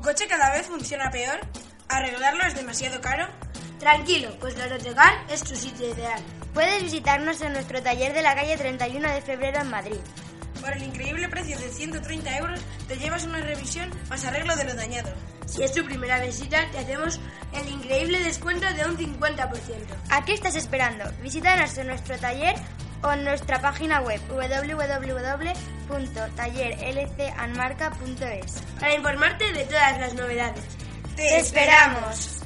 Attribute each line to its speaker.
Speaker 1: ¿Tu coche cada vez funciona peor? ¿Arreglarlo es demasiado caro?
Speaker 2: Tranquilo, pues Lorotegal es tu sitio ideal. Puedes visitarnos en nuestro taller de la calle 31 de febrero en Madrid.
Speaker 1: Por el increíble precio de 130 euros te llevas una revisión más arreglo de lo dañado.
Speaker 2: Si es tu primera visita, te hacemos el increíble descuento de un 50%. ¿A qué estás esperando? Visítanos en nuestro taller o en nuestra página web www.tallerlcanmarca.es
Speaker 1: para informarte de todas las novedades.
Speaker 2: ¡Te esperamos!